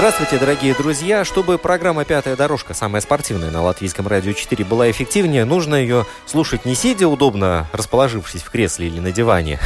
Здравствуйте, дорогие друзья! Чтобы программа «Пятая дорожка», самая спортивная на Латвийском радио 4, была эффективнее, нужно ее слушать не сидя удобно, расположившись в кресле или на диване.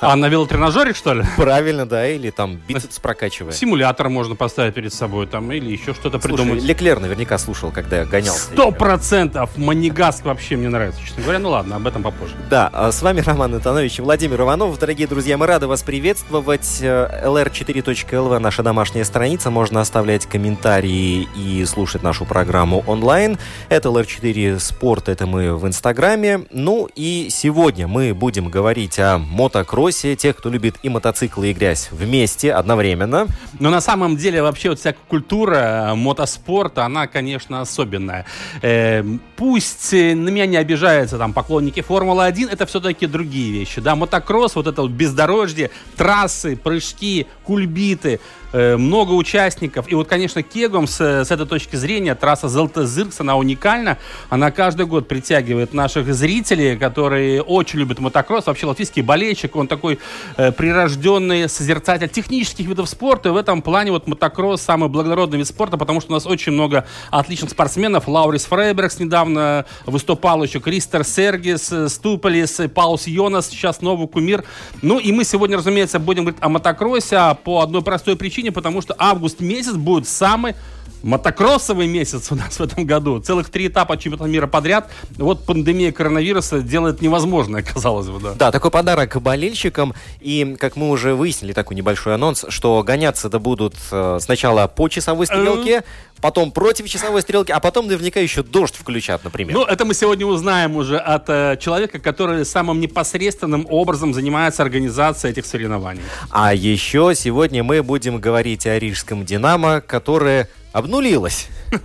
А на велотренажере, что ли? Правильно, да, или там бицепс прокачивая. Симулятор можно поставить перед собой там или еще что-то Слушай, придумать. Леклер наверняка слушал, когда гонялся. Сто процентов! Манигаск вообще мне нравится, честно говоря. Ну ладно, об этом попозже. Да, а с вами Роман Антонович и Владимир Иванов. Дорогие друзья, мы рады вас приветствовать. Э, lr4.lv, наша домашняя страница. Можно оставлять комментарии и слушать нашу программу онлайн. Это LR4 Спорт, это мы в Инстаграме. Ну и сегодня мы будем говорить о мотокроссе. Тех, кто любит и мотоциклы, и грязь вместе, одновременно. Но на самом деле вообще вот вся культура э, мотоспорта, она, конечно, особенная. Э, пусть э, на меня не обижаются там поклонники Формулы-1, это все-таки другие вещи. Да, мотокросс, вот это вот бездорожье, трассы, прыжки, кульбиты, много участников. И вот, конечно, Кегом с, с этой точки зрения трасса Зелтезыркс, она уникальна. Она каждый год притягивает наших зрителей, которые очень любят мотокросс. Вообще латвийский болельщик, он такой э, прирожденный созерцатель технических видов спорта. И в этом плане вот мотокросс самый благородный вид спорта, потому что у нас очень много отличных спортсменов. Лаурис Фрейбергс недавно выступал еще, Кристер Сергис, э, Ступолис, э, Паус Йонас, сейчас новый кумир. Ну и мы сегодня, разумеется, будем говорить о мотокроссе а по одной простой причине, потому что август месяц будет самый мотокроссовый месяц у нас в этом году. Целых три этапа чемпионата мира подряд. Вот пандемия коронавируса делает невозможное, казалось бы, да. Да, такой подарок болельщикам. И, как мы уже выяснили, такой небольшой анонс, что гоняться-то будут э, сначала по часовой стрелке, потом против часовой стрелки, а потом наверняка еще дождь включат, например. Ну, это мы сегодня узнаем уже от э, человека, который самым непосредственным образом занимается организацией этих соревнований. А еще сегодня мы будем говорить о рижском «Динамо», которое обнулилось.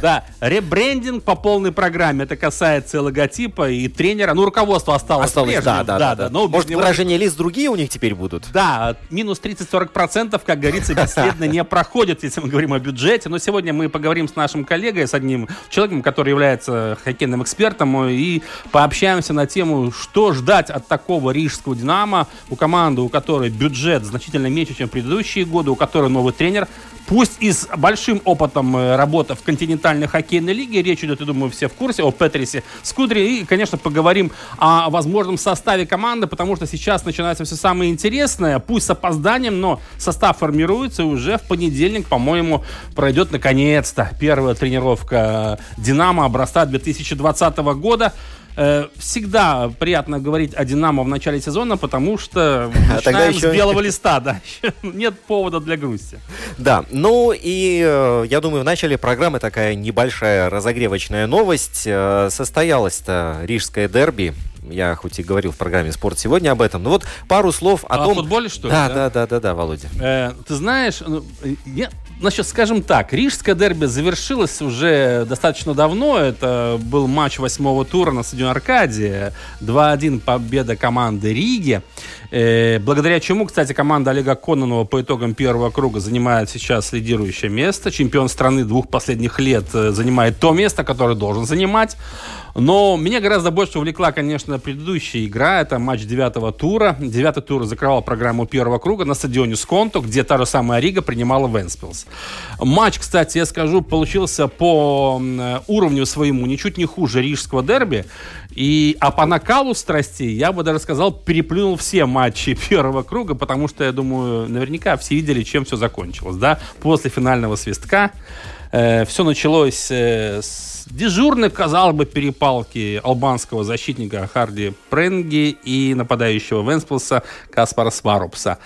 Да, ребрендинг по полной программе. Это касается и логотипа, и тренера. Ну, руководство осталось, Осталось, да, да, да. Может, выражения лиц другие у них теперь будут? Да, минус 30-40%, как говорится, бесследно не проходит, если мы говорим о бюджете. Но сегодня мы поговорим с нашим коллегой, с одним человеком, который является хоккейным экспертом, и пообщаемся на тему, что ждать от такого рижского «Динамо», у команды, у которой бюджет значительно меньше, чем предыдущие годы, у которой новый тренер, пусть и с большим опытом э, работы в континентальной хоккейной лиге, речь идет, я думаю, все в курсе, о Петрисе Скудре, и, конечно, поговорим о возможном составе команды, потому что сейчас начинается все самое интересное, пусть с опозданием, но состав формируется, и уже в понедельник, по-моему, пройдет наконец-то первая тренировка «Динамо» образца 2020 года. Э, Всегда приятно говорить о «Динамо» в начале сезона, потому что А тогда еще- с белого листа, да. Нет повода для грусти. Да, ну и э, я думаю, в начале программы такая небольшая разогревочная новость. Э, Состоялось-то рижское дерби. Я хоть и говорил в программе «Спорт сегодня» об этом, но вот пару слов о О том... футболе, что ли, Да, да? да, да, да, да, Володя. Э, ты знаешь, ну, э, я, значит, скажем так, рижское дерби завершилось уже достаточно давно. Это был матч восьмого тура на стадионе Аркадия. 2-1 победа команды Риги. Э, благодаря чему, кстати, команда Олега Кононова по итогам первого круга занимает сейчас лидирующее место. Чемпион страны двух последних лет э, занимает то место, которое должен занимать. Но меня гораздо больше увлекла, конечно, предыдущая игра. Это матч девятого тура. Девятый тур закрывал программу первого круга на стадионе Сконто, где та же самая Рига принимала Венспилс. Матч, кстати, я скажу, получился по м, уровню своему ничуть не хуже рижского дерби. И, а по накалу страстей, я бы даже сказал, переплюнул все матчи первого круга, потому что, я думаю, наверняка все видели, чем все закончилось. Да? После финального свистка Э, все началось э, с дежурной, казалось бы, перепалки албанского защитника Харди Пренги и нападающего Венсплса Каспара Сварупса.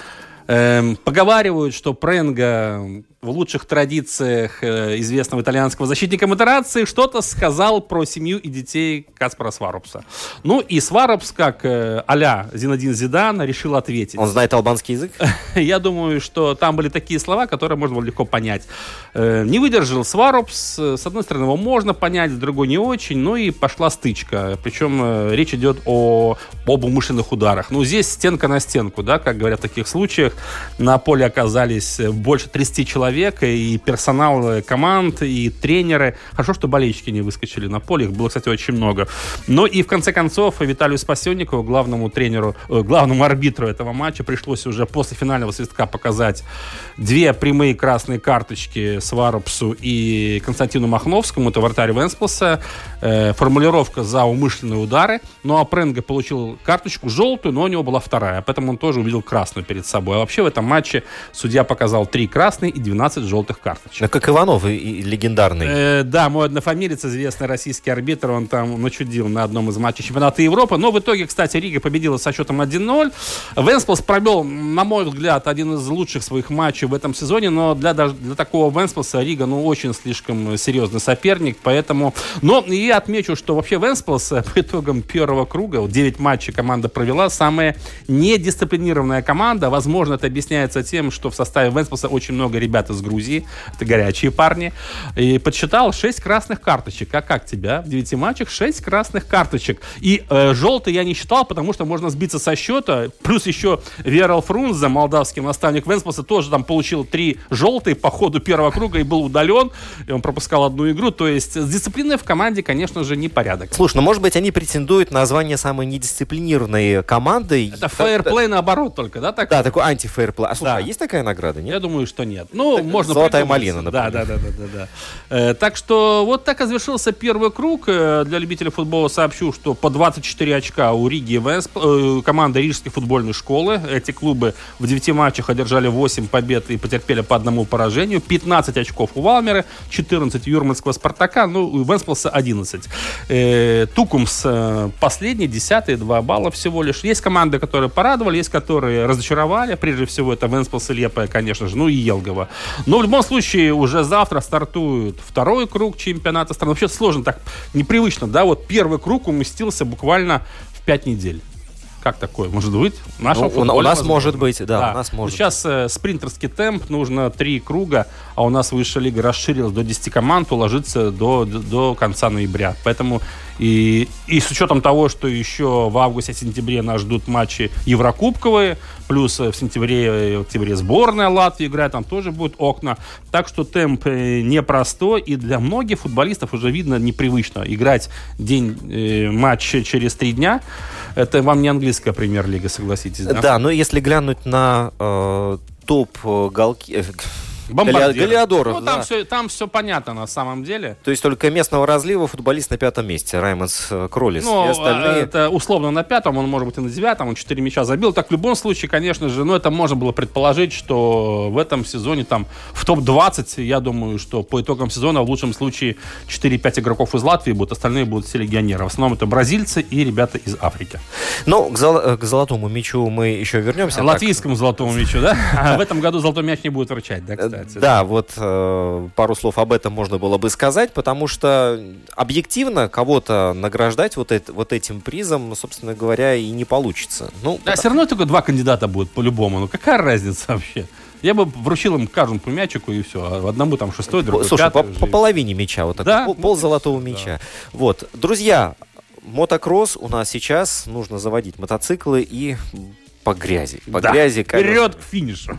Эм, поговаривают, что Пренга в лучших традициях э, известного итальянского защитника модерации что-то сказал про семью и детей Каспара Сварупса. Ну и Сварупс, как э, а-ля Зинадин Зидан, решил ответить. Он знает албанский язык? Я думаю, что там были такие слова, которые можно было легко понять. Э, не выдержал Сварупс. С одной стороны, его можно понять, с другой не очень. Ну и пошла стычка. Причем речь идет о об умышленных ударах. Ну, здесь стенка на стенку, да, как говорят в таких случаях. На поле оказались больше 30 человек человек, и персонал команд, и тренеры. Хорошо, что болельщики не выскочили на поле, их было, кстати, очень много. Но и в конце концов Виталию Спасенникову, главному тренеру, э, главному арбитру этого матча, пришлось уже после финального свистка показать две прямые красные карточки Сварупсу и Константину Махновскому, это вратарь Венсплса. Э, формулировка за умышленные удары. Ну а Пренга получил карточку желтую, но у него была вторая, поэтому он тоже увидел красную перед собой. А вообще в этом матче судья показал три красные и 12 12 желтых карточек. Да как Иванов и, и легендарный. Э, да, мой однофамилец, известный российский арбитр, он там начудил на одном из матчей чемпионата Европы. Но в итоге, кстати, Рига победила со счетом 1-0. Вентспилс провел, на мой взгляд, один из лучших своих матчей в этом сезоне, но для, для такого Вентспилса Рига, ну, очень слишком серьезный соперник, поэтому... Но и отмечу, что вообще Вентспилс по итогам первого круга, вот 9 матчей команда провела, самая недисциплинированная команда. Возможно, это объясняется тем, что в составе Вентспилса очень много ребят из Грузии. Это горячие парни. И подсчитал 6 красных карточек. А как тебя? В 9 матчах 6 красных карточек. И э, желтый я не считал, потому что можно сбиться со счета. Плюс еще Виорел Фрунзе, молдавский наставник Вентспилса, тоже там получил 3 желтые по ходу первого круга и был удален. И он пропускал одну игру. То есть с дисциплиной в команде, конечно же, не порядок. Слушай, ну может быть они претендуют на звание самой недисциплинированной команды? Это фейерплей наоборот только, да? Так? Да, такой антифейерплей. А слушай, да. а есть такая награда, нет? Я думаю, что нет. Ну, можно Золотая малина, например. Да, да, да, да, да. Э, так что вот так и завершился первый круг. Э, для любителей футбола сообщу, что по 24 очка у Риги и Весп, э, команда Рижской футбольной школы. Эти клубы в 9 матчах одержали 8 побед и потерпели по одному поражению. 15 очков у Валмеры, 14 у Юрманского Спартака, ну, у Венсплса 11. Э, Тукумс последний, 10 2 балла всего лишь. Есть команды, которые порадовали, есть которые разочаровали. Прежде всего, это Венсплс и Лепая, конечно же, ну и Елгова. Но в любом случае уже завтра стартует второй круг чемпионата страны. Вообще сложно так, непривычно, да, вот первый круг уместился буквально в пять недель. Как такое может быть? ну, у, нас может быть, да, да. у нас может. Сейчас э, спринтерский темп, нужно три круга, а у нас высшая лига расширилась до 10 команд, уложиться до, до, до конца ноября. Поэтому и, и с учетом того, что еще в августе-сентябре нас ждут матчи Еврокубковые, плюс в сентябре и октябре сборная Латвии играет, там тоже будут окна. Так что темп э, непростой, и для многих футболистов уже видно непривычно играть день э, матча через три дня. Это вам не английская премьер-лига, согласитесь, да? Да, но если глянуть на э, топ э, голки... Э, Бомбардир. Галиадоров, ну, там, да. все, там все понятно на самом деле. То есть только местного разлива футболист на пятом месте, Раймонс э, Кролис. Ну, остальные... это условно на пятом, он может быть и на девятом, он четыре мяча забил. Так в любом случае, конечно же, ну, это можно было предположить, что в этом сезоне там в топ-20, я думаю, что по итогам сезона в лучшем случае 4-5 игроков из Латвии будут, остальные будут все легионеры. В основном это бразильцы и ребята из Африки. Ну, к, зол- э, к золотому мячу мы еще вернемся. Латвийскому так. золотому мячу, да? А в этом году золотой мяч не будет вручать, да, кстати? Да, вот э, пару слов об этом можно было бы сказать, потому что объективно кого-то награждать вот, это, вот этим призом, собственно говоря, и не получится. Ну, да, потому... все равно только два кандидата будет по-любому. Ну какая разница вообще? Я бы вручил им каждому по мячику и все. А одному там шестой, другой Слушай, пятый. по, по половине мяча, вот так, да? пол, пол золотого мяча. Да. Вот, друзья, мотокросс у нас сейчас нужно заводить мотоциклы и по грязи. По да. грязи, конечно. Вперед к финишу.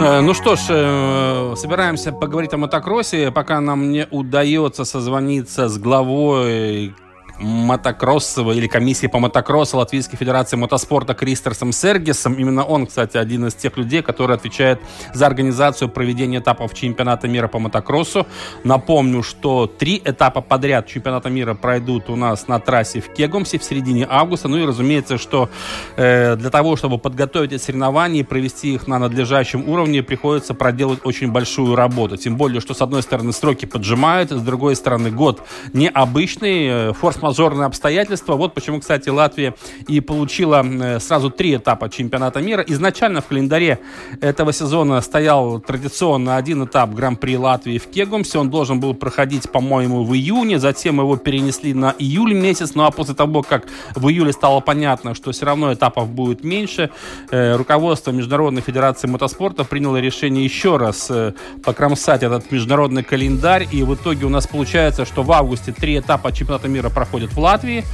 Ну что ж, э, собираемся поговорить о мотокроссе, пока нам не удается созвониться с главой мотокроссовой или комиссии по мотокроссу Латвийской Федерации мотоспорта Кристерсом Сергисом. Именно он, кстати, один из тех людей, который отвечает за организацию проведения этапов чемпионата мира по мотокроссу. Напомню, что три этапа подряд чемпионата мира пройдут у нас на трассе в Кегумсе в середине августа. Ну и разумеется, что э, для того, чтобы подготовить эти соревнования и провести их на надлежащем уровне, приходится проделать очень большую работу. Тем более, что с одной стороны сроки поджимают, с другой стороны год необычный, э, форс-мажорные обстоятельства. Вот почему, кстати, Латвия и получила э, сразу три этапа чемпионата мира. Изначально в календаре этого сезона стоял традиционно один этап Гран-при Латвии в Кегумсе. Он должен был проходить, по-моему, в июне. Затем его перенесли на июль месяц. Ну а после того, как в июле стало понятно, что все равно этапов будет меньше, э, руководство Международной Федерации мотоспорта приняло решение еще раз э, покромсать этот международный календарь. И в итоге у нас получается, что в августе три этапа чемпионата мира проходят в Латвии.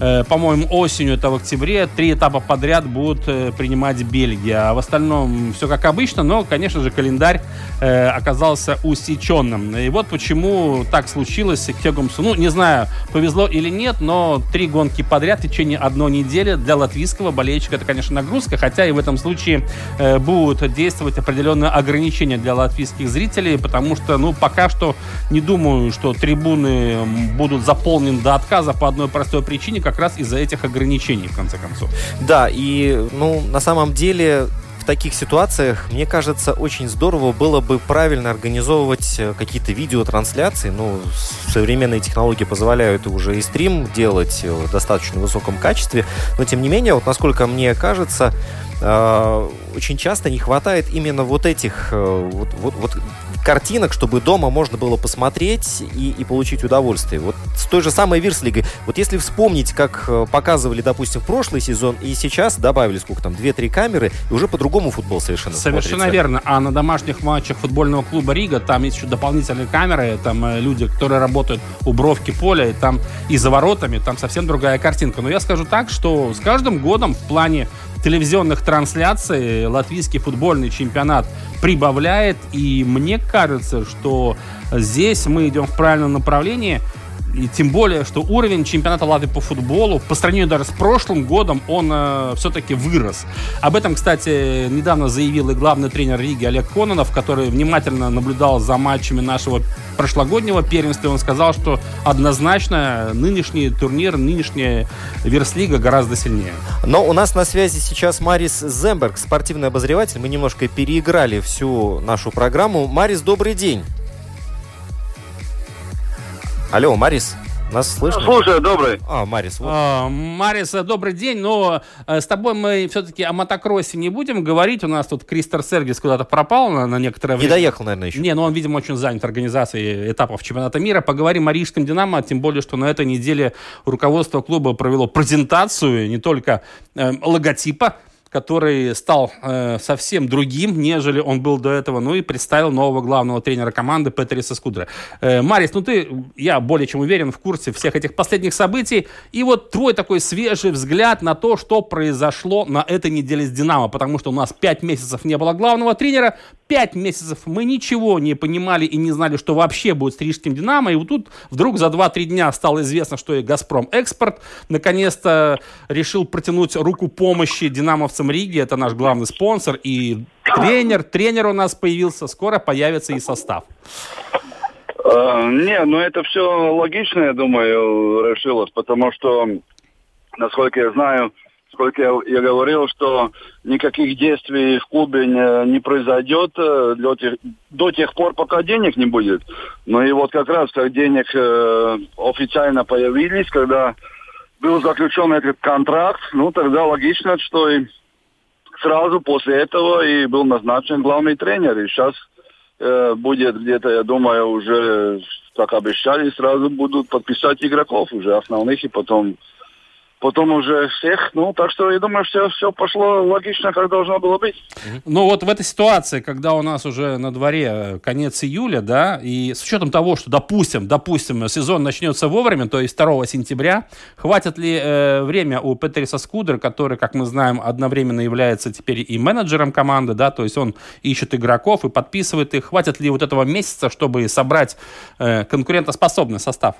Э, По-моему, осенью, это в октябре, три этапа подряд будут э, принимать Бельгия. А в остальном все как обычно, но, конечно же, календарь э, оказался усеченным. И вот почему так случилось к Хегумсу. Ну, не знаю, повезло или нет, но три гонки подряд в течение одной недели для латвийского болельщика это, конечно, нагрузка, хотя и в этом случае будут действовать определенные ограничения для латвийских зрителей, потому что, ну, пока что не думаю, что трибуны будут заполнены до отказа по одной простой причине, как раз из-за этих ограничений, в конце концов. Да, и, ну, на самом деле, в таких ситуациях, мне кажется, очень здорово было бы правильно организовывать э, какие-то видеотрансляции. Ну, современные технологии позволяют уже и стрим делать э, в достаточно высоком качестве. Но, тем не менее, вот насколько мне кажется, э, очень часто не хватает именно вот этих вот, вот, вот картинок, чтобы дома можно было посмотреть и, и получить удовольствие. Вот с той же самой Вирслигой. Вот если вспомнить, как э, показывали, допустим, прошлый сезон и сейчас добавили сколько там, 2-3 камеры, и уже по-другому футбол совершенно Совершенно смотрится. верно. А на домашних матчах футбольного клуба Рига там есть еще дополнительные камеры, там э, люди, которые работают у бровки поля, и там и за воротами, там совсем другая картинка. Но я скажу так, что с каждым годом в плане телевизионных трансляций латвийский футбольный чемпионат прибавляет, и мне кажется, что здесь мы идем в правильном направлении. И тем более, что уровень чемпионата Латвии по футболу по сравнению даже с прошлым годом, он э, все-таки вырос. Об этом, кстати, недавно заявил и главный тренер Риги Олег Кононов, который внимательно наблюдал за матчами нашего прошлогоднего первенства. Он сказал, что однозначно нынешний турнир, нынешняя Верслига гораздо сильнее. Но у нас на связи сейчас Марис Земберг, спортивный обозреватель. Мы немножко переиграли всю нашу программу. Марис, добрый день. Алло, Марис, нас слышно? Слушай, добрый. А, Марис, вот. А, Марис, добрый день, но э, с тобой мы все-таки о мотокроссе не будем говорить. У нас тут Кристер Сергис куда-то пропал на, на некоторое Не время. доехал, наверное, еще. Не, ну он, видимо, очень занят организацией этапов чемпионата мира. Поговорим о Рижском «Динамо», тем более, что на этой неделе руководство клуба провело презентацию не только э, логотипа, который стал э, совсем другим, нежели он был до этого, ну и представил нового главного тренера команды Петериса Скудера. Э, Марис, ну ты, я более чем уверен, в курсе всех этих последних событий, и вот твой такой свежий взгляд на то, что произошло на этой неделе с «Динамо», потому что у нас пять месяцев не было главного тренера, пять месяцев мы ничего не понимали и не знали, что вообще будет с Рижским «Динамо», и вот тут вдруг за 2-3 дня стало известно, что и «Газпром Экспорт» наконец-то решил протянуть руку помощи динамовцам Риги, это наш главный спонсор, и тренер, тренер у нас появился, скоро появится и состав. Э, не, ну это все логично, я думаю, решилось, потому что, насколько я знаю, сколько я, я говорил, что никаких действий в клубе не, не произойдет э, до тех, до тех пор, пока денег не будет. Ну и вот как раз, как денег э, официально появились, когда был заключен этот контракт, ну тогда логично, что и сразу после этого и был назначен главный тренер. И сейчас э, будет где-то, я думаю, уже, как обещали, сразу будут подписать игроков уже основных и потом потом уже всех. Ну, так что я думаю, все, все пошло логично, как должно было быть. Ну, вот в этой ситуации, когда у нас уже на дворе э, конец июля, да, и с учетом того, что, допустим, допустим, сезон начнется вовремя, то есть 2 сентября, хватит ли э, время у Петриса Скудера, который, как мы знаем, одновременно является теперь и менеджером команды, да, то есть он ищет игроков и подписывает их, хватит ли вот этого месяца, чтобы собрать э, конкурентоспособный состав?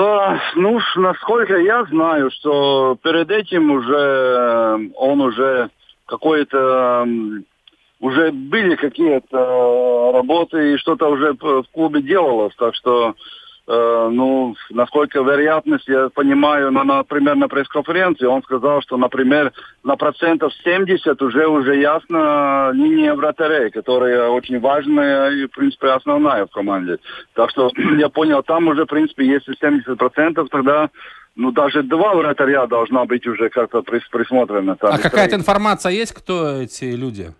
А, ну, насколько я знаю, что перед этим уже э, он уже какой-то уже были какие-то работы и что-то уже в клубе делалось, так что Э, ну, насколько вероятность, я понимаю, на, например, на пресс-конференции он сказал, что, например, на процентов 70 уже уже ясно линия вратарей, которая очень важная и, в принципе, основная в команде. Так что я понял, там уже, в принципе, если 70 процентов, тогда ну, даже два вратаря должна быть уже как-то присмотрена. А какая-то информация есть, кто эти люди?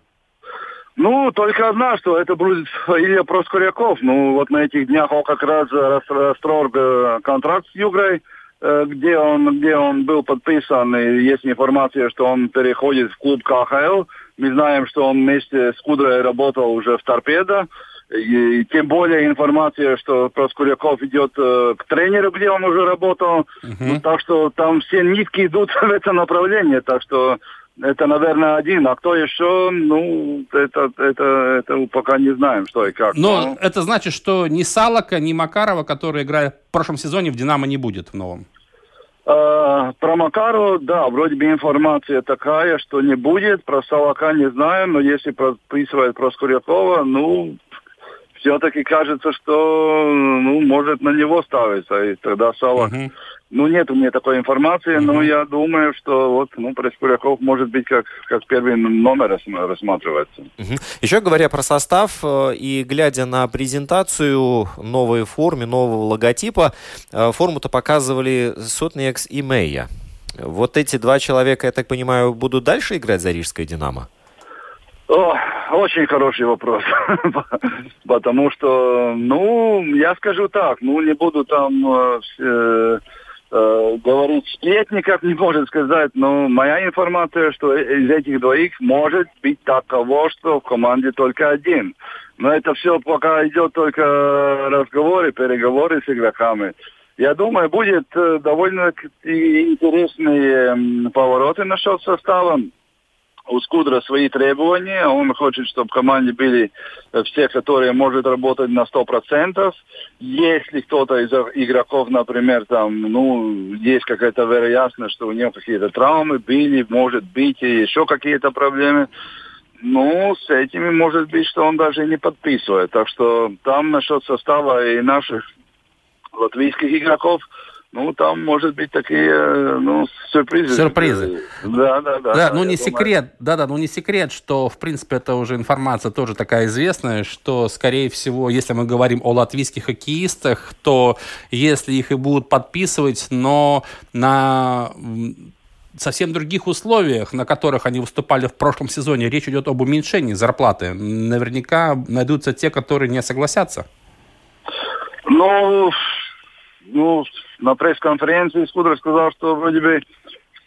Ну, только одна, что это будет Илья Проскуряков. Ну, вот на этих днях он как раз расторг э, контракт с Югрой, э, где он, где он был подписан, и есть информация, что он переходит в клуб КХЛ. Мы знаем, что он вместе с Кудрой работал уже в Торпедо. И, и тем более информация, что Проскуряков идет э, к тренеру, где он уже работал. Uh-huh. Ну, так что там все нитки идут в это направление. Так что это, наверное, один. А кто еще, ну, это, это, это пока не знаем, что и как. Но, Но... это значит, что ни Салака, ни Макарова, которые играли в прошлом сезоне, в «Динамо» не будет в новом? Uh, про Макару, да, вроде бы информация такая, что не будет. Про Салака не знаю, но если прописывает про Скурякова, ну, все-таки кажется, что, ну, может на него ставиться. И тогда Салак uh-huh. Ну, нет у меня такой информации, mm-hmm. но я думаю, что вот, ну, Проскуряков может быть как, как первый номер рассматривается. Mm-hmm. Еще говоря про состав э, и глядя на презентацию новой формы, нового логотипа, э, форму-то показывали Сотникс и Мейя. Вот эти два человека, я так понимаю, будут дальше играть за Рижское «Динамо»? О, очень хороший вопрос. Потому что, ну, я скажу так, ну, не буду там э, э, говорить сплетников не может сказать, но моя информация, что из этих двоих может быть таково, что в команде только один. Но это все пока идет только разговоры, переговоры с игроками. Я думаю, будет э, довольно интересные повороты насчет состава у Скудра свои требования. Он хочет, чтобы в команде были э, все, которые могут работать на 100%. Если кто-то из игроков, например, там, ну, есть какая-то вероятность, что у него какие-то травмы были, может быть, и еще какие-то проблемы, ну, с этими может быть, что он даже не подписывает. Так что там насчет состава и наших латвийских игроков – ну, там, может быть, такие, ну, сюрпризы. Сюрпризы. Да, да, да. Да, ну, не думаю. секрет, да-да, ну, не секрет, что, в принципе, это уже информация тоже такая известная, что, скорее всего, если мы говорим о латвийских хоккеистах, то если их и будут подписывать, но на совсем других условиях, на которых они выступали в прошлом сезоне, речь идет об уменьшении зарплаты. Наверняка найдутся те, которые не согласятся. Ну, ну, на пресс-конференции Скудер сказал, что вроде бы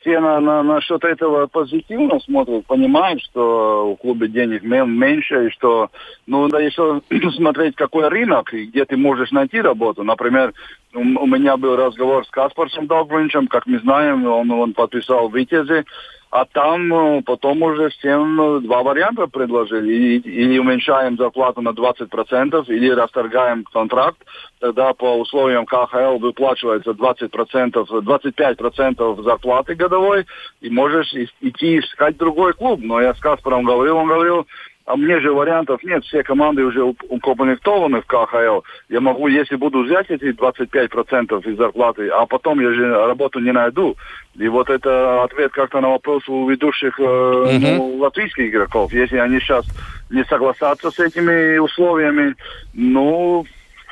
все на, на, насчет этого позитивно смотрят, понимают, что у клуба денег меньше, и что, ну, да еще смотреть, какой рынок, и где ты можешь найти работу. Например, у, у меня был разговор с Каспарсом Долгвинчем, как мы знаем, он, он подписал Витязи, а там ну, потом уже всем ну, два варианта предложили. Или уменьшаем зарплату на 20%, или расторгаем контракт. Тогда по условиям КХЛ выплачивается 20%, 25% зарплаты годовой, и можешь идти искать другой клуб. Но я с Каспаром говорил, он говорил, а мне же вариантов нет, все команды уже укомплектованы в КХЛ. Я могу, если буду взять эти 25% из зарплаты, а потом я же работу не найду. И вот это ответ как-то на вопрос у ведущих э, uh-huh. ну, латвийских игроков. Если они сейчас не согласятся с этими условиями, ну,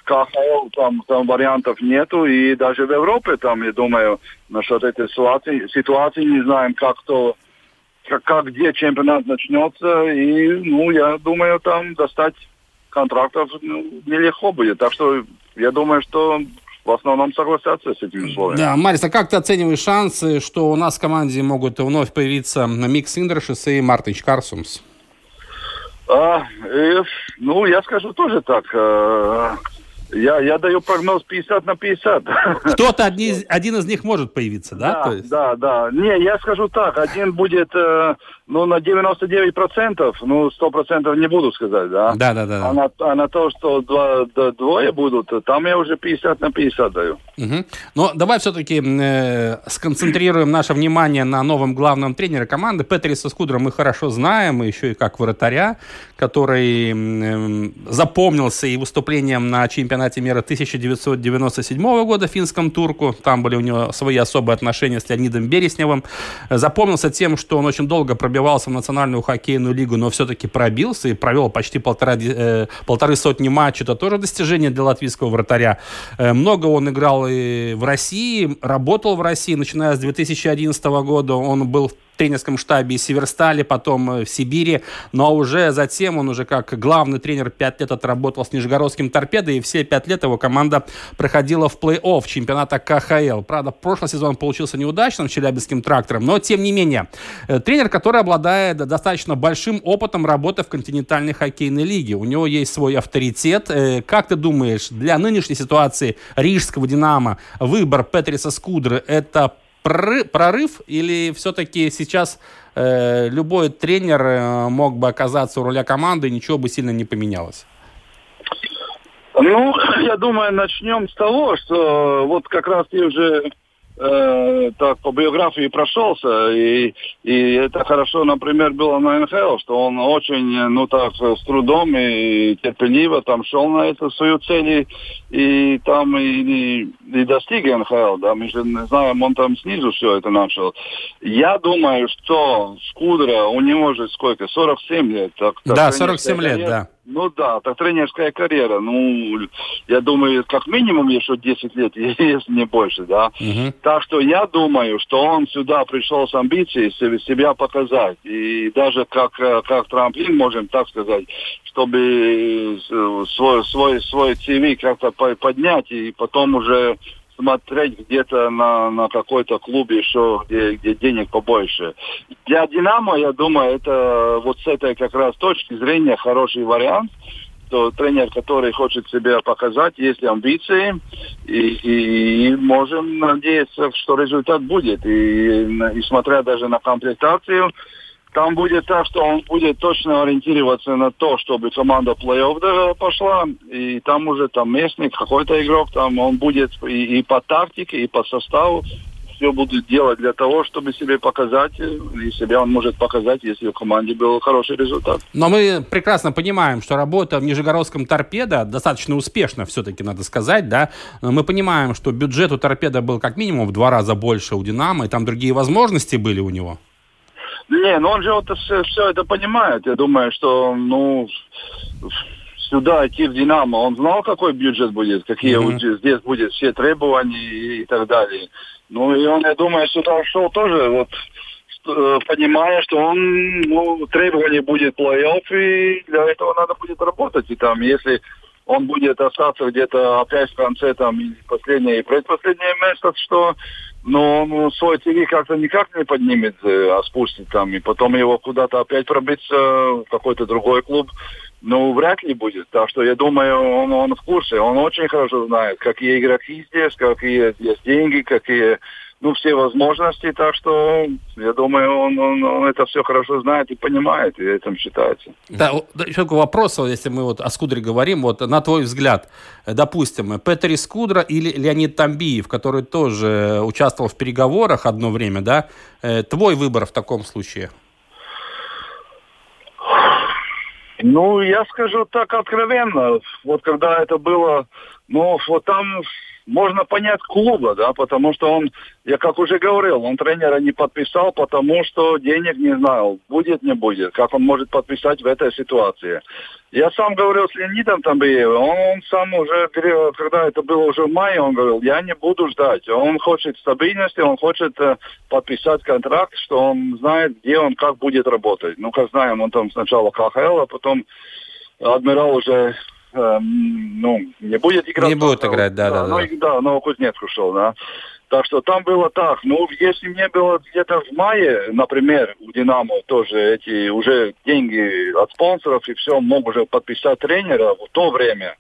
КХЛ там, там вариантов нету. И даже в Европе там, я думаю, насчет этой ситуации, ситуации не знаем, как то как, как где чемпионат начнется. И, ну, я думаю, там достать контрактов ну, нелегко будет. Так что я думаю, что в основном согласятся с этими условиями. Да, Марис, а как ты оцениваешь шансы, что у нас в команде могут вновь появиться Микс Индершис и Мартин Карсумс? А, э, ну, я скажу тоже так. Э, я, я даю прогноз 50 на 50. Кто-то один, один из них может появиться, да? Да, да, да. Не, я скажу так. Один будет, э, ну, на 99%, ну, 100% не буду сказать, да? Да, да, да. А на, а на то, что два, да, двое будут, там я уже 50 на 50 даю. Угу. Но давай все-таки э, сконцентрируем наше внимание на новом главном тренере команды. Петриса Скудра мы хорошо знаем, еще и как вратаря, который э, запомнился и выступлением на чемпионате мира 1997 года финском турку. Там были у него свои особые отношения с Леонидом Бересневым. Запомнился тем, что он очень долго пробивал пробивался в национальную хоккейную лигу, но все-таки пробился и провел почти полтора, э, полторы сотни матчей. Это тоже достижение для латвийского вратаря. Э, много он играл и в России, работал в России, начиная с 2011 года. Он был в тренерском штабе и Северстале, потом э, в Сибири, но уже затем он уже как главный тренер пять лет отработал с Нижегородским торпедой, и все пять лет его команда проходила в плей-офф чемпионата КХЛ. Правда, прошлый сезон получился неудачным с Челябинским трактором, но тем не менее. Э, тренер, который обладает достаточно большим опытом работы в континентальной хоккейной лиге. У него есть свой авторитет. Э, как ты думаешь, для нынешней ситуации Рижского «Динамо» выбор Петриса Скудры – это прорыв или все-таки сейчас э, любой тренер э, мог бы оказаться у руля команды и ничего бы сильно не поменялось? Ну, я думаю, начнем с того, что вот как раз ты уже э, так по биографии прошелся, и, и это хорошо, например, было на НХЛ, что он очень, ну так, с трудом и терпеливо там шел на эту свою цель, и, и там и, и, и достиг НХЛ, да, мы же не знаем, он там снизу все это начал. Я думаю, что Скудра, у него же сколько, 47 лет. Так, так, да, 47 лет, да. Ну да, так тренерская карьера, ну, я думаю, как минимум еще 10 лет, если не больше, да. Угу. Так что я думаю, что он сюда пришел с амбицией себя показать. И даже как, как трамплин, можем так сказать, чтобы свой, свой, свой ТВ как-то поднять и потом уже смотреть где-то на, на какой-то клуб еще, где, где денег побольше. Для «Динамо», я думаю, это вот с этой как раз точки зрения хороший вариант то тренер, который хочет себя показать, есть амбиции, и, и можем надеяться, что результат будет. И, и смотря даже на комплектацию, там будет так, что он будет точно ориентироваться на то, чтобы команда плей-офф пошла, и там уже там местный какой-то игрок, там он будет и, и по тактике, и по составу все будет делать для того, чтобы себе показать, и себя он может показать, если в команде был хороший результат. Но мы прекрасно понимаем, что работа в Нижегородском торпедо достаточно успешно, все-таки надо сказать, да. Мы понимаем, что бюджет у торпеда был как минимум в два раза больше у Динамо, и там другие возможности были у него. Не, ну он же вот все, все это понимает. Я думаю, что, ну, сюда идти в Динамо, он знал, какой бюджет будет, какие mm-hmm. вот здесь будут все требования и, и так далее. Ну, и он, я думаю, сюда шел тоже, вот, э, понимая, что он, ну, требование будет плей-офф, и для этого надо будет работать. И там, если он будет остаться где-то опять в конце, там, последнее и предпоследнее место, что но он свой ТВ как-то никак не поднимет, э, а спустит там, и потом его куда-то опять пробиться в какой-то другой клуб, ну, вряд ли будет. Так что я думаю, он, он в курсе, он очень хорошо знает, какие игроки здесь, какие есть деньги, какие ну, все возможности, так что я думаю, он, он, он это все хорошо знает и понимает, и этим считается. Да, еще такой вопрос, если мы вот о Скудре говорим, вот на твой взгляд, допустим, Петри Скудра или Леонид Тамбиев, который тоже участвовал в переговорах одно время, да, э, твой выбор в таком случае? Ну, я скажу так откровенно, вот когда это было, ну, вот там можно понять клуба, да, потому что он, я как уже говорил, он тренера не подписал, потому что денег не знал, будет, не будет, как он может подписать в этой ситуации. Я сам говорил с Леонидом Тамбиевым, он, он сам уже, когда это было уже в мае, он говорил, я не буду ждать. Он хочет стабильности, он хочет э, подписать контракт, что он знает, где он, как будет работать. Ну, как знаем, он там сначала КХЛ, а потом Адмирал уже ну, не будет играть. Не будет играть, да, да, да. Да, ну, да Новокузнецк ушел, да. Так что там было так. Ну, если мне было где-то в мае, например, у «Динамо» тоже эти уже деньги от спонсоров и все, мог уже подписать тренера в то время.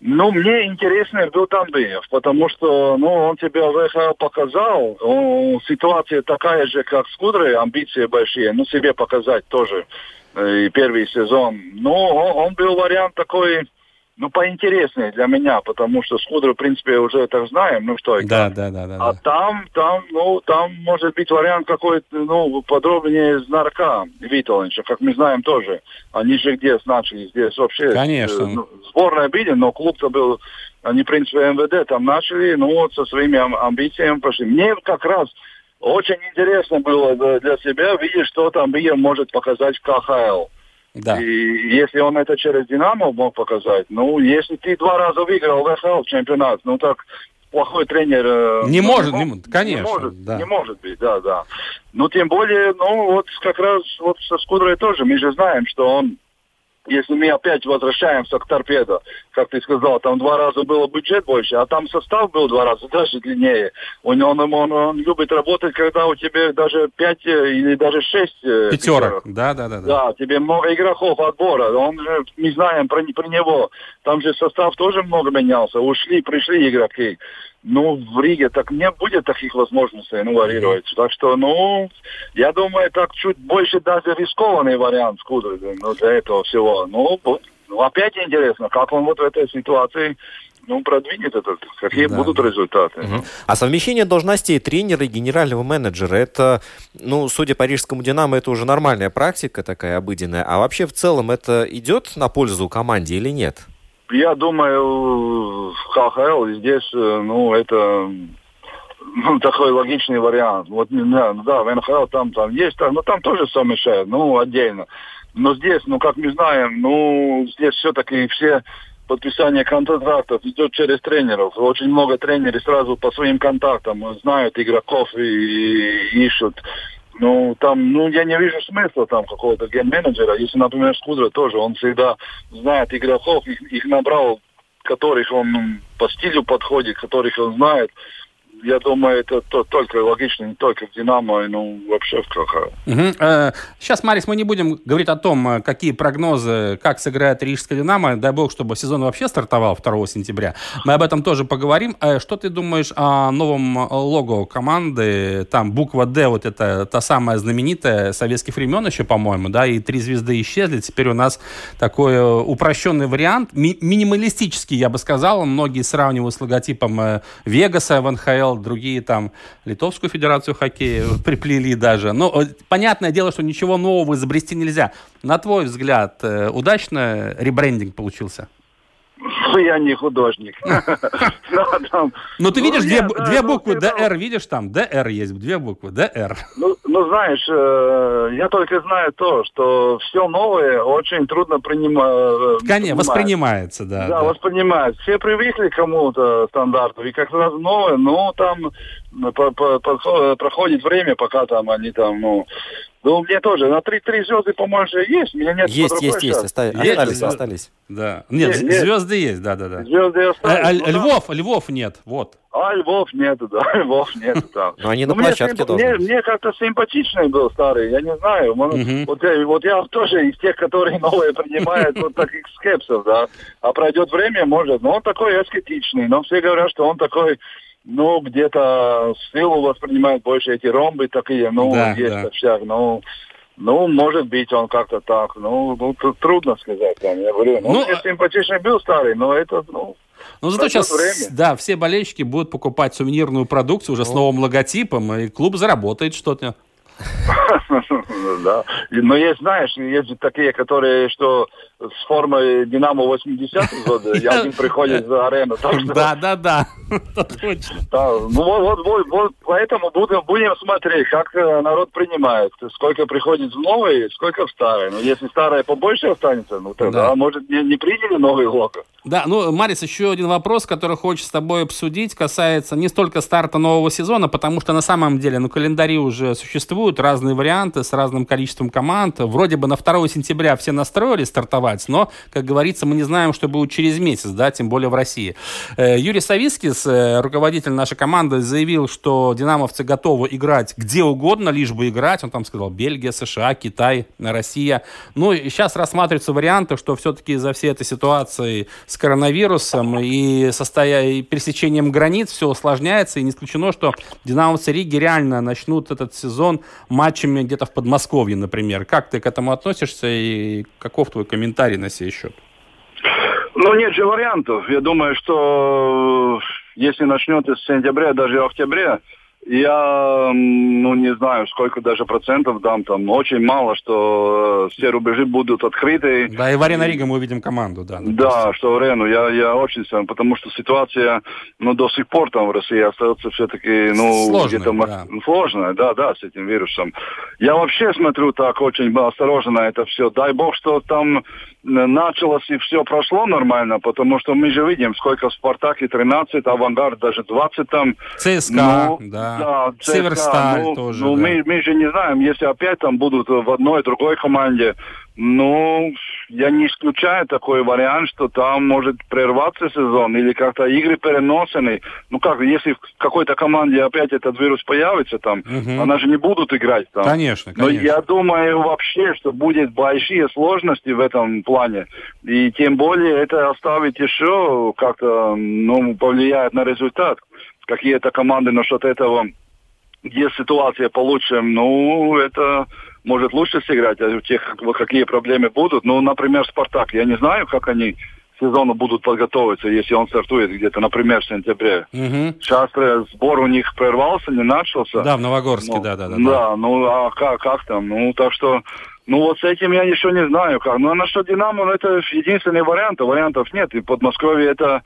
Ну, мне интересно был Тамбиев, потому что, ну, он тебя в ВХЛ показал, он, ситуация такая же, как с Кудрой, амбиции большие, ну, себе показать тоже и первый сезон. Ну, он, он был вариант такой, ну, поинтереснее для меня, потому что Скудер, в принципе, уже так знаем, ну, что и да, да, да, да. А да. там, там, ну, там может быть вариант какой-то, ну, подробнее Знарка Виталовича, как мы знаем тоже. Они же где начали здесь вообще? Конечно. Э, ну, сборная били, но клуб-то был, они, в принципе, МВД там начали, ну, вот со своими ам- амбициями пошли. Мне как раз очень интересно было для себя видеть, что там Биер может показать в КХЛ. Да. И если он это через Динамо мог показать, ну, если ты два раза выиграл ВХЛ чемпионат, ну так плохой тренер... э, Не ну, может, не может, конечно, Не может, да. не может быть, да, да. Ну, тем более, ну, вот как раз вот со Скудрой тоже, мы же знаем, что он если мы опять возвращаемся к торпедо, как ты сказал, там два раза было бюджет больше, а там состав был два раза даже длиннее. Он, он, он, он любит работать, когда у тебя даже пять э, или даже шесть э, Пятерок. Да, да, да, да. да, тебе много игроков отбора. Он же, не знаем про, про него. Там же состав тоже много менялся. Ушли, пришли игроки. Ну, в Риге так не будет таких возможностей, ну, варьировать. Так что, ну, я думаю, так чуть больше даже рискованный вариант Скудер, ну, для этого всего. Ну, ну, опять интересно, как он вот в этой ситуации, ну, продвинет этот, какие Да, будут результаты. А совмещение должностей тренера и генерального менеджера, это, ну, судя по рижскому «Динамо», это уже нормальная практика такая обыденная. А вообще в целом это идет на пользу команде или нет? Я думаю, в ХХЛ здесь, э, ну, это ну, такой логичный вариант. Вот, не знаю, да, в НХЛ там, там есть, там, но там тоже совмещают, ну, отдельно. Но здесь, ну, как мы знаем, ну, здесь все-таки все подписание контрактов идет через тренеров. Очень много тренеров сразу по своим контактам знают игроков и, и ищут. Ну, там, ну, я не вижу смысла там какого-то ген-менеджера. Если, например, Скудра тоже, он всегда знает игроков, их, их набрал, которых он по стилю подходит, которых он знает. Я думаю, это то- только логично, не только в «Динамо», ну, вообще в КХЛ. Сейчас, Марис, мы не будем говорить о том, э, какие прогнозы, как сыграет Рижская Динамо. Дай бог, чтобы сезон вообще стартовал 2 сентября. Мы об этом тоже поговорим. Э, Что ты думаешь о новом э, лого команды? Там буква «Д», вот это та самая знаменитая советских времен еще, по-моему, да, и три звезды исчезли. Теперь у нас такой э, упрощенный вариант, ми- минималистический, я бы сказал. Многие сравнивают с логотипом э, Вегаса в НХЛ, другие там Литовскую Федерацию хоккея приплели даже. Но э, понятное дело, что ничего нового изобрести нельзя. На твой взгляд, э, удачно ребрендинг получился? Я не художник. Ну, ты видишь две, ну, буквы ДР, видишь там? ДР есть, две буквы, ДР. Ну, ну, знаешь, э, я только знаю то, что все новое очень трудно принимать. Конечно, воспринимается, да. Да, воспринимают. Все привыкли к кому-то стандарту, и как раз новое, ну, там подхо- проходит время, пока там они там, ну... Ну, мне тоже, на три, три звезды, по-моему, же есть, у меня нет Есть, есть, есть, оста- Есть, остались, да. остались. Да. Нет, нет. звезды есть, да, да, да. Звезды А, остались. а ну, Львов, Львов нет, вот. А, Львов нету, да, Львов нету там. Но они на Ну, мне площадке должны Мне, мне как-то симпатичный был старый, я не знаю. он- Мгм. вот, я, вот я тоже из тех, которые новые принимают, вот таких скепсов, да. А пройдет время, может. Но он такой аскетичный. Но все говорят, что он такой, ну, где-то силу воспринимает больше эти ромбы такие, ну, Да, есть да. всяк, ну... Ну, может быть, он как-то так. Ну, ну, тут трудно сказать. Там, я говорю, ну, Ну, а- симпатичный был старый, но это, ну, Ну, зато сейчас, время. да, все болельщики будут покупать сувенирную продукцию уже с новым логотипом, и клуб заработает что-то. Да. Но есть, знаешь, есть такие, которые, что с формой Динамо 80-х года, и один приходит за арену. Да, да, да. Ну вот, поэтому будем, будем смотреть, как народ принимает. Сколько приходит в новый, сколько в старый. Ну, если старое побольше останется, ну тогда, да. может, не, приняли новый лого. Да, ну, Марис, еще один вопрос, который хочется с тобой обсудить, касается не столько старта нового сезона, потому что на самом деле, ну, календари уже существуют, разные варианты с разным количеством команд. Вроде бы на 2 сентября все настроились стартовать, но, как говорится, мы не знаем, что будет через месяц, да, тем более в России. Э, Юрий Савицкис, э, руководитель нашей команды, заявил, что динамовцы готовы играть где угодно, лишь бы играть. Он там сказал Бельгия, США, Китай, Россия. Ну, и сейчас рассматриваются варианты, что все-таки из-за всей этой ситуации с коронавирусом и, состоя... и пересечением границ все усложняется, и не исключено, что динамовцы Риги реально начнут этот сезон матчами где-то в Подмосковье, например. Как ты к этому относишься и каков твой комментарий на сей счет? Ну, нет же вариантов. Я думаю, что если начнется с сентября, даже октября, я, ну, не знаю, сколько даже процентов дам там. Очень мало, что э, все рубежи будут открыты. Да, и в Арена Рига мы увидим команду, да. Да, что в Арену. Я, я очень сам, потому что ситуация, ну, до сих пор там в России остается все-таки, ну, сложная, где-то да. сложная, да, да, с этим вирусом. Я вообще смотрю так очень осторожно на это все. Дай бог, что там началось и все прошло нормально, потому что мы же видим, сколько в Спартаке 13, Авангард даже 20 там. ЦСКА, ну, да. Да ЦСКА, Северсталь ну, тоже. Ну, да. мы, мы же не знаем, если опять там будут в одной, другой команде, ну, я не исключаю такой вариант, что там может прерваться сезон или как-то игры переносены. Ну как, если в какой-то команде опять этот вирус появится там, угу. она же не будут играть там. Конечно, конечно. Но я думаю вообще, что будет большие сложности в этом плане. И тем более это оставить еще как-то, ну, повлияет на результат. Какие-то команды насчет этого, где ситуация получше, ну, это может лучше сыграть, а у тех, какие проблемы будут. Ну, например, «Спартак», я не знаю, как они сезону будут подготовиться, если он стартует где-то, например, в сентябре. Угу. Сейчас сбор у них прервался, не начался. Да, в Новогорске, ну, да, да, да. Да, ну а как, как там? Ну, так что, ну вот с этим я еще не знаю как. Ну, а что «Динамо» ну, это единственный вариант, вариантов нет. И Подмосковье это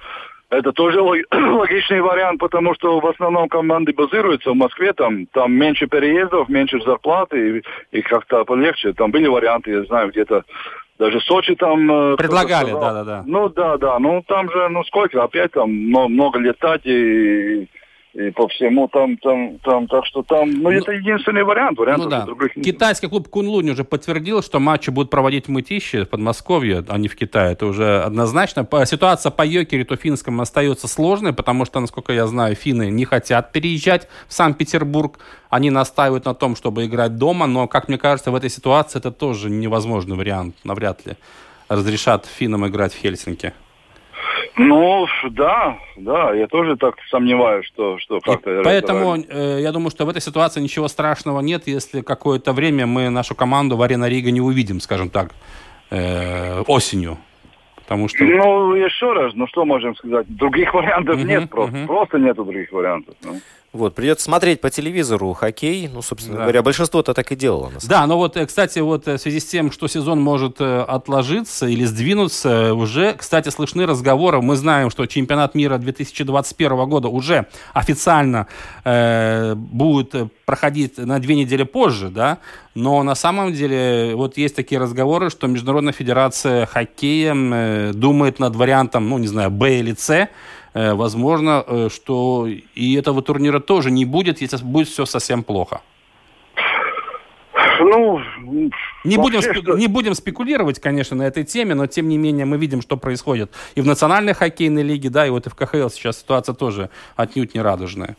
это тоже логичный вариант, потому что в основном команды базируются в Москве, там, там меньше переездов, меньше зарплаты, и, и как-то полегче. Там были варианты, я знаю, где-то даже Сочи там... Э, Предлагали, да-да-да. Ну да, да, ну там же, ну сколько, опять там много летать и и по всему там, там, там, так что там, ну, ну это единственный вариант, вариантов ну, да. других нет. Китайский клуб Кунлунь уже подтвердил, что матчи будут проводить в Мытище, в Подмосковье, а не в Китае, это уже однозначно. Ситуация по Йокериту финскому остается сложной, потому что, насколько я знаю, финны не хотят переезжать в Санкт-Петербург, они настаивают на том, чтобы играть дома, но, как мне кажется, в этой ситуации это тоже невозможный вариант, навряд ли разрешат финнам играть в Хельсинки. Ну, да, да, я тоже так сомневаюсь, что, что как-то... Поэтому э, я думаю, что в этой ситуации ничего страшного нет, если какое-то время мы нашу команду в Арена Рига не увидим, скажем так, э, осенью. Потому что... Ну, еще раз, ну что можем сказать? Других вариантов uh-huh, нет просто. Uh-huh. Просто нету других вариантов. Ну. Вот, придется смотреть по телевизору хоккей. Ну, собственно да. говоря, большинство-то так и делало. Да, но вот, э, кстати, вот э, в связи с тем, что сезон может э, отложиться или сдвинуться, уже, кстати, слышны разговоры. Мы знаем, что чемпионат мира 2021 года уже официально э, будет проходить на две недели позже, да, но на самом деле вот есть такие разговоры, что Международная федерация хоккея э, думает над вариантом, ну, не знаю, Б или С, возможно, э, что и этого турнира тоже не будет, если будет все совсем плохо. Ну, не будем, что... не будем спекулировать, конечно, на этой теме, но тем не менее мы видим, что происходит и в национальной хоккейной лиге, да, и вот и в КХЛ сейчас ситуация тоже отнюдь не радужная.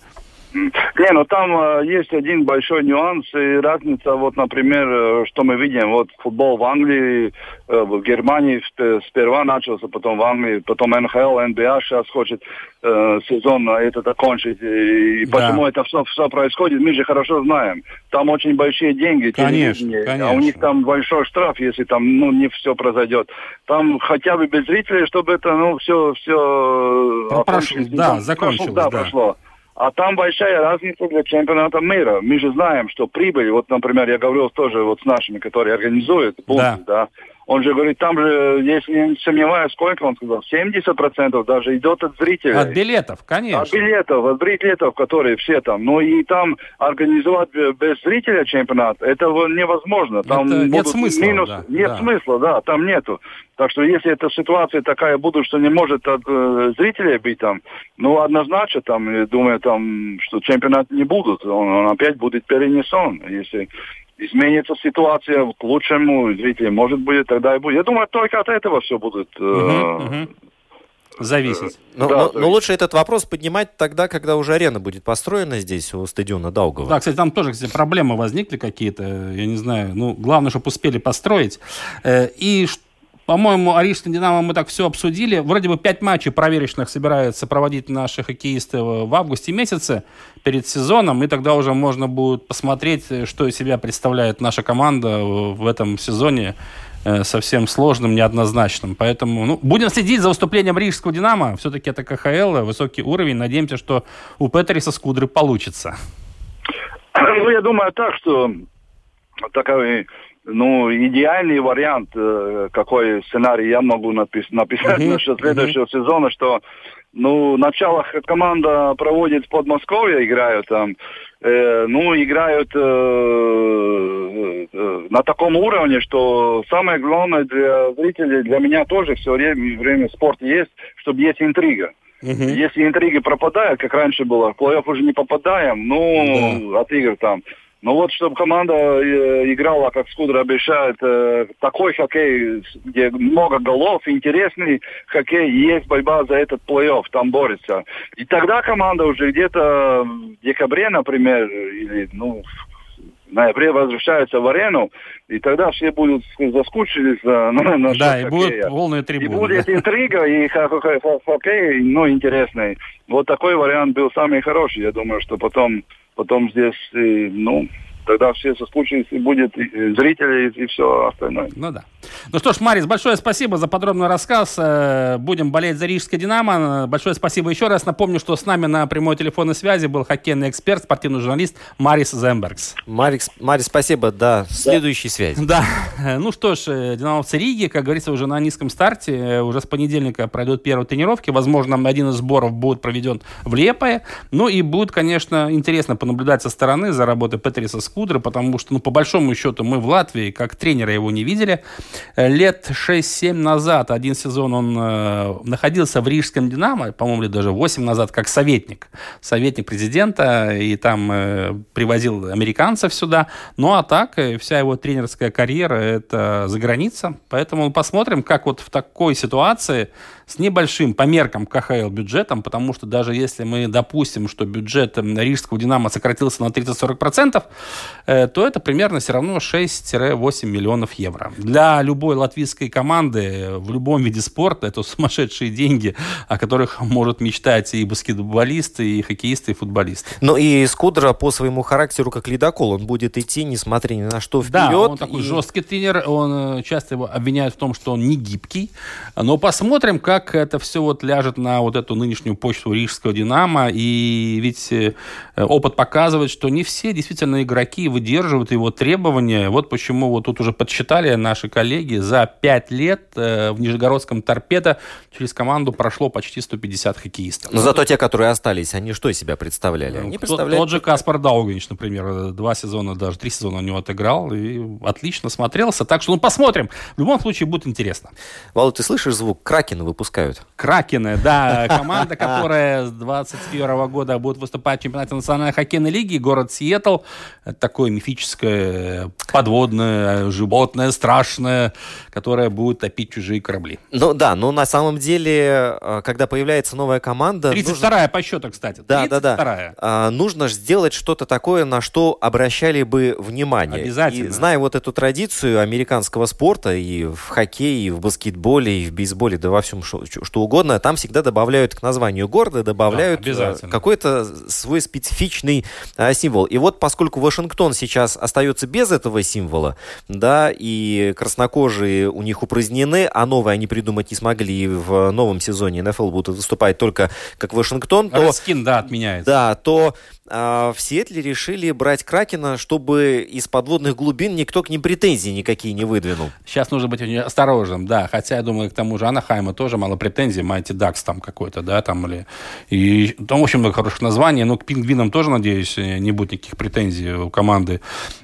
Не, ну там э, есть один большой нюанс и разница, вот, например, э, что мы видим, вот футбол в Англии, э, в Германии сперва начался, потом в Англии, потом НХЛ, НБА сейчас хочет э, сезон этот окончить. И, да. почему это все, все происходит, мы же хорошо знаем. Там очень большие деньги, конечно, конечно. а у них там большой штраф, если там ну, не все произойдет. Там хотя бы без зрителей, чтобы это ну, все, все Прошло, да, закончилось. Да, да, прошло. А там большая разница для чемпионата мира. Мы же знаем, что прибыль, вот, например, я говорил тоже вот с нашими, которые организуют, да. да, Он же говорит, там же, если я не сомневаюсь, сколько он сказал, 70% даже идет от зрителей. От билетов, конечно. От билетов, от билетов, которые все там. Ну и там организовать без зрителя чемпионат, это невозможно. Там Это нет смысла, Минус, да, нет да. смысла, да, там нету. Так что если эта ситуация такая будет, что не может от э, зрителей быть там, ну однозначно там, думаю, там, что чемпионат не будут, он, он опять будет перенесен. Если изменится ситуация к лучшему, зрителей может быть, тогда и будет. Я думаю, только от этого все будет. э. Зависеть. Но, Да, но- то но есть- лучше этот вопрос поднимать тогда, когда уже арена будет построена здесь, у стадиона Даугава. Да, кстати, там тоже, кстати, проблемы возникли какие-то, я не знаю. Ну, главное, чтобы успели построить. Э, И, ш- по-моему, о Рижском Динамо мы так все обсудили. Вроде бы пять матчей проверочных собираются проводить наши хоккеисты в августе месяце перед сезоном, и тогда уже можно будет посмотреть, э, что из себя представляет наша команда в этом сезоне э, совсем сложным, неоднозначным. Поэтому ну, будем следить за выступлением Рижского Динамо. Все-таки это КХЛ, высокий уровень. Надеемся, что у Петериса Скудры получится. Ну, я думаю так, что такой, ну, идеальный вариант, э, какой сценарий я могу напис- написать Мгм, насчет следующего сезона, что, ну, начало команда проводит в Подмосковье, играют там, э, ну, играют э, э, на таком уровне, что самое главное для зрителей, для меня тоже все время, время спорт есть, чтобы есть интрига. Если интриги пропадают, как раньше было, в плей-офф уже не попадаем, ну, от игр там. Ну вот, чтобы команда э, играла, как Скудер обещает, э, такой хоккей, где много голов, интересный хоккей, есть борьба за этот плей-офф, там борется. И тогда команда уже где-то в декабре, например, или, ну, ноябре возвращается в арену, и тогда все будут заскучились за, на, на Да, и будут хоккея. полные И будет интрига, и хо- хо- хо- хоккей, ну, интересный. Вот такой вариант был самый хороший. Я думаю, что потом, потом здесь, ну, тогда все соскучились, и будет и зрители, и, все остальное. Ну да. Ну что ж, Марис, большое спасибо за подробный рассказ. Э, Будем болеть за Рижский Динамо. Большое спасибо еще раз. Напомню, что с нами на прямой телефонной связи был хоккейный эксперт, спортивный журналист Марис Зембергс. Марик, Марик, спасибо, да. Следующей связи. Да, ну что ж, э, динамовцы Риги, как говорится, уже на низком старте. Э, Уже с понедельника пройдут первые тренировки. Возможно, один из сборов будет проведен в Лепое. Ну и будет, конечно, интересно понаблюдать со стороны за работой Петриса Скудра, потому что, ну, по большому счету, мы в Латвии, как тренера его не видели. Э, Лет 6-7 назад, один сезон он э, находился в Рижском Динамо, по-моему, лет даже 8 назад, как советник. Советник президента, и там э, привозил американцев сюда. Ну, а так, э, вся его тренерская карьера – это за граница. Поэтому посмотрим, как вот в такой ситуации с небольшим по меркам КХЛ бюджетом, потому что даже если мы допустим, что бюджет Рижского Динамо сократился на 30-40%, э, то это примерно все равно 6-8 миллионов евро. Для любой латвийской команды э, в любом виде спорта это сумасшедшие деньги, о которых может мечтать и баскетболисты, и хоккеисты, и футболисты. Ну и Скудра по своему характеру как ледокол, он будет идти, несмотря ни на что, вперед. Да, он такой и- жесткий тренер, он э, часто его обвиняют в том, что он не гибкий. Но посмотрим, как это все вот ляжет на вот эту нынешнюю почту Рижского Динамо. И ведь э, опыт показывает, что не все действительно игроки выдерживают его требования. Вот почему вот тут уже подсчитали наши коллеги, за 5 лет э, в Нижегородском торпедо через команду прошло почти 150 хоккеистов. Но зато те, которые остались, они что из себя представляли? Они Тот- представляют... Тот же Каспар Даугавич, например, два сезона, даже три сезона у него отыграл и отлично смотрелся. Так что, ну, посмотрим. В любом случае, будет интересно. Володь, ты слышишь звук? Кракена выпускают. Кракены, да, команда, которая с 21 года будет выступать в чемпионате национальной хоккейной лиги, город Сиэтл. Такое мифическое, подводное, животное, страшное, которое будет топить чужие корабли. Ну да, но на самом деле, э, когда появляется новая команда... нужно- 32-я по счету, кстати. Да, да, да. 32-я. А, нужно сделать что-то такое, на что обращали бы внимание. Обязательно. И зная вот эту традицию американского спорта и в хоккее, и в баскетболе, и в бейсболе, да во всем что, угодно, там всегда добавляют к названию города, добавляют Да, э, какой-то свой специфичный а, символ. И вот поскольку Вашингтон сейчас остается без этого символа, да, и краснокожие у них упразднены, а новые они придумать не смогли, и в новом сезоне НФЛ будут выступать только как Вашингтон, то... Раскин, да, отменяется. Да, то в Сиэтле решили брать Кракена, чтобы из подводных глубин никто к ним претензий никакие не выдвинул. Сейчас нужно быть осторожным, да. Хотя, я думаю, к тому же Анахайма тоже мало претензий. Майти Дакс там какой-то, да, там или... И там очень много хороших названий. Но к пингвинам тоже, надеюсь, не будет никаких претензий у команды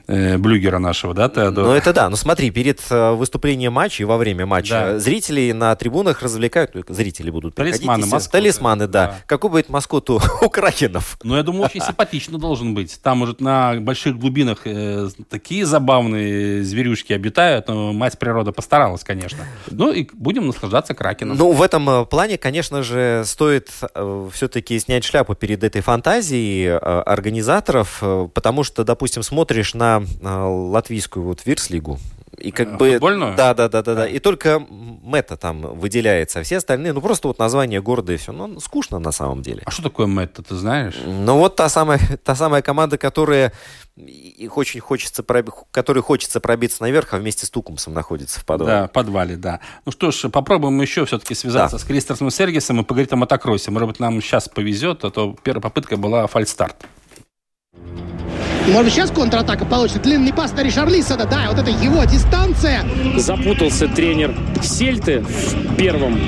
э, Блюгера нашего, да, Теодор? Ну, это да. Ну, смотри, перед э, выступлением матча и во время матча да. зрители на трибунах развлекают, зрители будут Талисманы, маскоты. Талисманы, да. да. Какой будет маскот у, у Кракенов? Ну, я думаю, очень симпатично должен быть. Там, может, на больших глубинах э, такие забавные зверюшки обитают, но мать природа постаралась, конечно. Ну, и будем наслаждаться Кракеном. Ну, в этом э, плане, конечно же, стоит э, все-таки снять шляпу перед этой фантазией э, организаторов, э, потому что, допустим, смотришь на э, латвийскую вот Вирслигу, и как а, бы... Футбольную? Да, да, да, да, да. И только Мэтта там выделяется. А все остальные, ну просто вот название города и все. Ну, скучно на самом деле. А что такое Мэтта, ты знаешь? Ну вот та самая, та самая команда, которая их очень хочется, проб... который хочется пробиться наверх, а вместе с Тукумсом находится в подвале. Да, в подвале, да. Ну что ж, попробуем еще все-таки связаться да. с Кристосом Сергисом и поговорить о мотокроссе. Может быть, нам сейчас повезет, а то первая попытка была фальстарт. Может сейчас контратака получится. Длинный пас на Ришарлисона. Да, вот это его дистанция. Запутался тренер Сельты в первом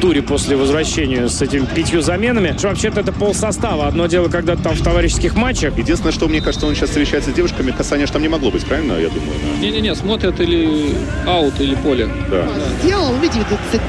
туре после возвращения с этими пятью заменами. Вообще-то это пол состава. Одно дело, когда там в товарищеских матчах. Единственное, что мне кажется, он сейчас встречается с девушками, касания же там не могло быть, правильно, я думаю? Не-не-не, смотрят или аут, или поле. Да. Сделал, видите,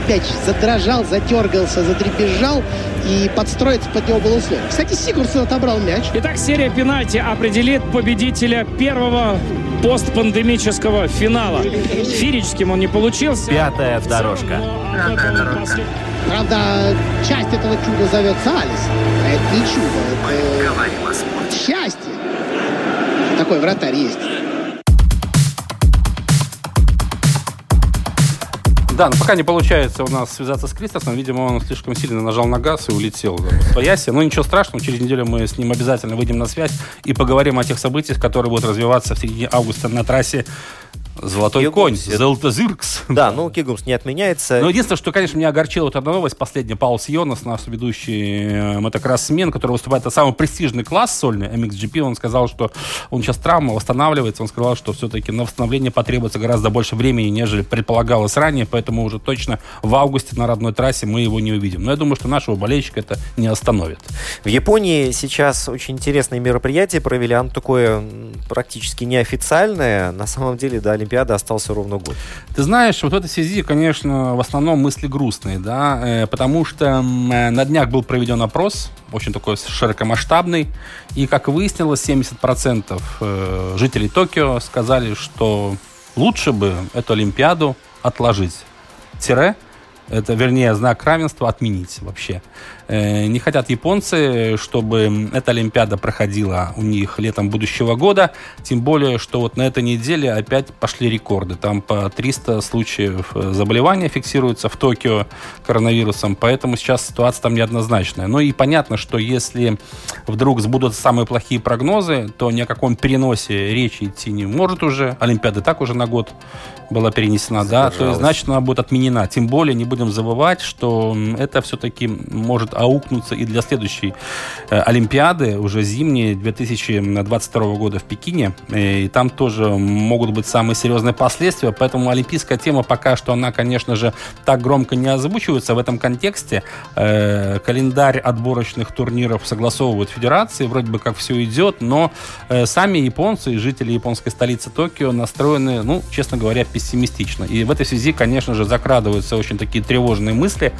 мяч задрожал, затергался, затрепежал и подстроиться под него было условие. Кстати, Сигурсон отобрал мяч. Итак, серия пенальти определит победителя первого постпандемического финала. Фирическим он не получился. Пятая дорожка. Пятая дорожка. Правда, часть этого чуда зовется Алис. А это не чудо, это счастье. Такой вратарь есть. Да, но пока не получается у нас связаться с Кристосом. Видимо, он слишком сильно нажал на газ и улетел в Свояси. Но ничего страшного, через неделю мы с ним обязательно выйдем на связь и поговорим о тех событиях, которые будут развиваться в середине августа на трассе Золотой Кигумс. конь, Золотозыркс. Да, ну Кигумс не отменяется. Но единственное, что, конечно, меня огорчила вот одна новость последняя. Паул Сионос, наш ведущий э, мотокросс-смен, который выступает, это самый престижный класс сольный, MXGP, он сказал, что он сейчас травма, восстанавливается. Он сказал, что все-таки на восстановление потребуется гораздо больше времени, нежели предполагалось ранее, поэтому уже точно в августе на родной трассе мы его не увидим. Но я думаю, что нашего болельщика это не остановит. В Японии сейчас очень интересное мероприятие провели. Оно такое практически неофициальное. На самом деле, да, Олимпиады остался ровно год. Ты знаешь, вот в этой связи, конечно, в основном мысли грустные, да, э, потому что э, на днях был проведен опрос, очень такой широкомасштабный, и, как выяснилось, 70% э, жителей Токио сказали, что лучше бы эту Олимпиаду отложить. Тире, это, вернее, знак равенства отменить вообще. Э, не хотят японцы, чтобы эта Олимпиада проходила у них летом будущего года, тем более, что вот на этой неделе опять пошли рекорды. Там по 300 случаев э, заболевания фиксируются в Токио коронавирусом, поэтому сейчас ситуация там неоднозначная. Ну и понятно, что если вдруг сбудутся самые плохие прогнозы, то ни о каком переносе речи идти не может уже. Олимпиада так уже на год была перенесена, да, то есть, значит, она будет отменена. Тем более не будем забывать, что это все-таки может аукнуться и для следующей э, Олимпиады, уже зимней, 2022 года в Пекине. Э, и там тоже могут быть самые серьезные последствия. Поэтому олимпийская тема пока что, она, конечно же, так громко не озвучивается в этом контексте. Э, календарь отборочных турниров согласовывают федерации, вроде бы как все идет, но сами японцы и жители японской столицы Токио настроены, ну, честно говоря, пессимистично. И в этой связи, конечно же, закрадываются очень такие тревожные мысли.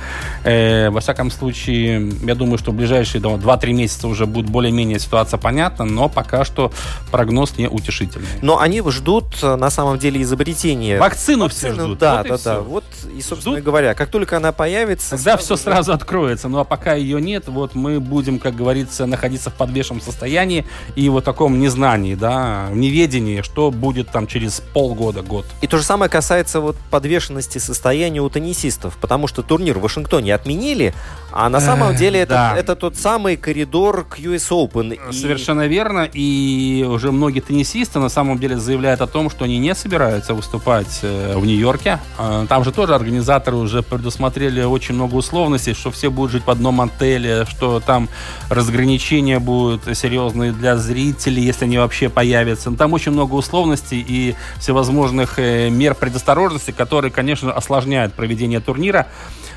Во всяком случае, я думаю, что в ближайшие 2-3 месяца уже будет более-менее ситуация понятна, но пока что прогноз не утешительный. Но они ждут, э, на самом деле, изобретения. Вакцину, Вакцину все ждут. Да, вот да, да. Все. Вот, и, собственно ждут? говоря, как только она появится... Тогда все же... сразу откроется. Ну, а пока ее нет, вот мы будем, как говорится, находиться в подвешенном состоянии и вот таком незнании, да, неведении, что будет там через полгода, год. И то же самое касается вот подвешенности состояния у теннисистов. потому что турнир в Вашингтоне отменили, а на самом Эх, деле это, да. это тот самый коридор к US Open. И- Совершенно верно. И уже многие теннисисты на самом деле заявляют о том, что они не собираются выступать э, в Нью-Йорке. Э, Там же тоже организаторы уже предусмотрели очень много условностей, что все будут жить в одном отеле, что там разграничения будут серьезные для зрителей, если они вообще появятся. Ну, Там очень много условностей и всевозможных э, мер предосторожности, которые, конечно, осложняют проведение турнира.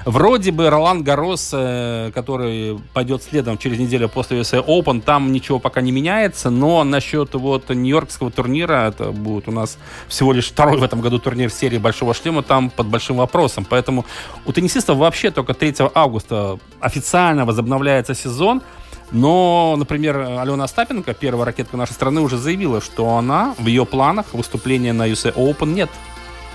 Вроде бы Ролан Гарос, э, который пойдет следом через неделю после USA Open, там ничего пока не меняется, но насчет вот Нью-Йоркского турнира, это будет у нас всего лишь второй в этом году турнир серии Большого Шлема, там под большим вопросом. Поэтому у теннисистов вообще только 3 августа официально возобновляется сезон. Но, например, Алена Остапенко, первая ракетка нашей страны, уже заявила, что она в ее планах выступления на USA Open нет.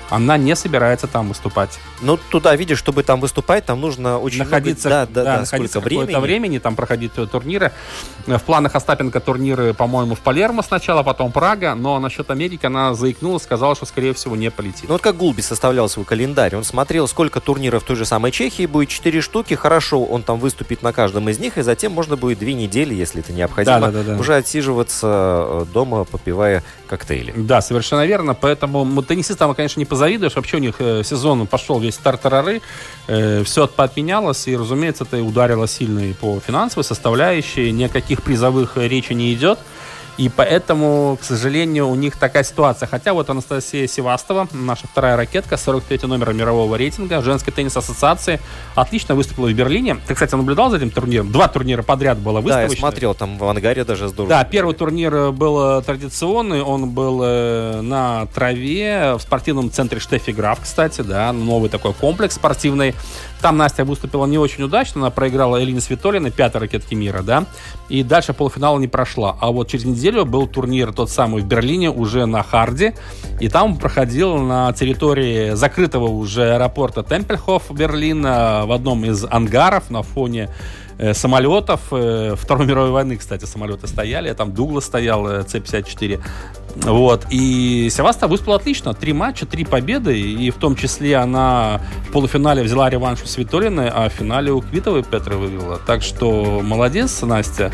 Она не собирается там выступать. Ну, туда, видишь, чтобы там выступать, там нужно очень находиться, много... Да, да, да, находиться сколько времени. времени, там проходить э, турниры. В планах Остапенко турниры, по-моему, в Палермо сначала, потом Прага, но насчет Америки она заикнулась, сказала, что, скорее всего, не полетит. Ну вот как Гулби составлял свой календарь, он смотрел, сколько турниров в той же самой Чехии будет, 4 штуки, хорошо, он там выступит на каждом из них, и затем можно будет две недели, если это необходимо, Да-да-да-да. уже отсиживаться э, дома, попивая коктейли. Да, совершенно верно. Поэтому теннисистам, конечно, не позавидуешь. Вообще у них э, сезон пошел весь тартарары. Э, все отменялось. И, разумеется, это ударило сильно и по финансовой составляющей. Ни о каких призовых э, речи не идет. И поэтому, к сожалению, у них такая ситуация. Хотя вот Анастасия Севастова, наша вторая ракетка, 43 номер мирового рейтинга, женской теннис-ассоциации, отлично выступила в Берлине. Ты, кстати, наблюдал за этим турниром? Два турнира подряд было Да, я смотрел, там в ангаре даже здорово. Да, первый турнир э, был э, традиционный, он был э, на траве в спортивном центре Штеффи Граф, кстати, да, новый такой комплекс спортивный. Там Настя выступила не очень удачно, она проиграла Элине Светолиной, пятой ракетки мира, да, и дальше полуфинала не прошла. А вот через неделю был турнир тот самый в Берлине, уже на Харде, и там проходил на территории закрытого уже аэропорта Темпельхоф Берлина в одном из ангаров на фоне э, самолетов. э, Второй мировой войны, кстати, самолеты стояли. Там Дуглас стоял, э, С-54. Вот. И Севаста выступила отлично. Три матча, три победы. И в том числе она в полуфинале взяла реванш у Свитолиной, а в финале у Квитовой Петры вывела. Так что молодец, Настя.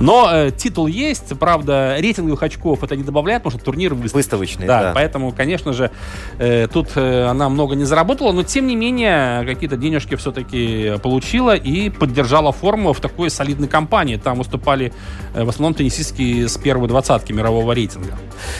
Но э, титул есть. Правда, рейтинговых очков это не добавляет, потому что турнир выставочный. Выставочный, Да, да. поэтому, конечно же, э, тут э, она много не заработала, но тем не менее какие-то денежки все-таки получила и поддержала форму в такой солидной компании. Там выступали э, в основном теннисистки с первой двадцатки мирового рейтинга.